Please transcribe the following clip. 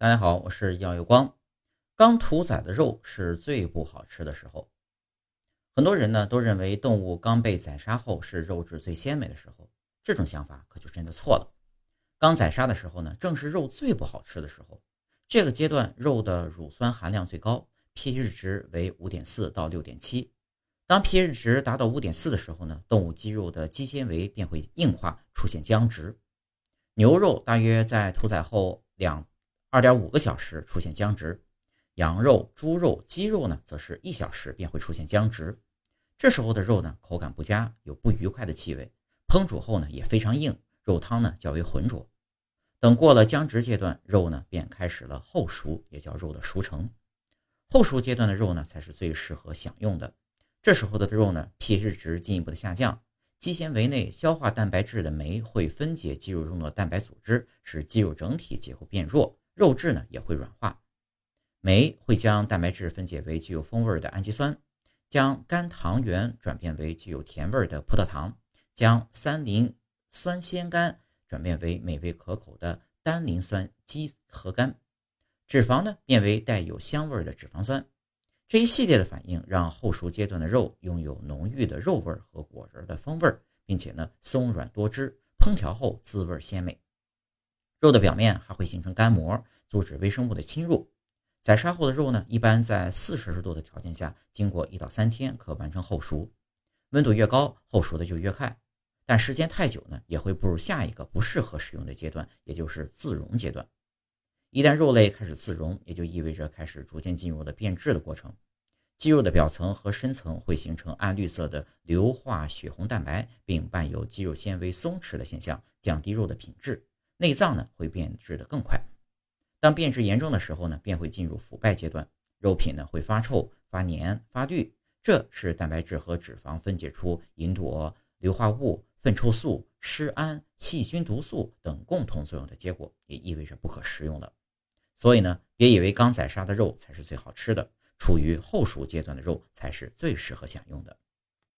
大家好，我是耀有光。刚屠宰的肉是最不好吃的时候，很多人呢都认为动物刚被宰杀后是肉质最鲜美的时候，这种想法可就真的错了。刚宰杀的时候呢，正是肉最不好吃的时候，这个阶段肉的乳酸含量最高，pH 值为五点四到六点七。当 pH 值达到五点四的时候呢，动物肌肉的肌纤维便会硬化，出现僵直。牛肉大约在屠宰后两。二点五个小时出现僵直，羊肉、猪肉、鸡肉呢，则是一小时便会出现僵直。这时候的肉呢，口感不佳，有不愉快的气味，烹煮后呢也非常硬，肉汤呢较为浑浊。等过了僵直阶段，肉呢便开始了后熟，也叫肉的熟成。后熟阶段的肉呢，才是最适合享用的。这时候的肉呢，pH 值进一步的下降，肌纤维内消化蛋白质的酶会分解肌肉中的蛋白组织，使肌肉整体结构变弱。肉质呢也会软化，酶会将蛋白质分解为具有风味的氨基酸，将甘糖原转变为具有甜味的葡萄糖，将三磷酸酰苷转变为美味可口的单磷酸基核苷，脂肪呢变为带有香味的脂肪酸。这一系列的反应让后熟阶段的肉拥有浓郁的肉味和果仁的风味，并且呢松软多汁，烹调后滋味鲜美。肉的表面还会形成干膜，阻止微生物的侵入。宰杀后的肉呢，一般在四摄氏度的条件下，经过一到三天可完成后熟。温度越高，后熟的就越快。但时间太久呢，也会步入下一个不适合食用的阶段，也就是自溶阶段。一旦肉类开始自溶，也就意味着开始逐渐进入了变质的过程。肌肉的表层和深层会形成暗绿色的硫化血红蛋白，并伴有肌肉纤维松弛的现象，降低肉的品质。内脏呢会变质的更快，当变质严重的时候呢，便会进入腐败阶段，肉品呢会发臭、发黏、发绿，这是蛋白质和脂肪分解出吲哚硫化物、粪臭素、尸胺、细菌毒素等共同作用的结果，也意味着不可食用了。所以呢，别以为刚宰杀的肉才是最好吃的，处于后熟阶段的肉才是最适合享用的。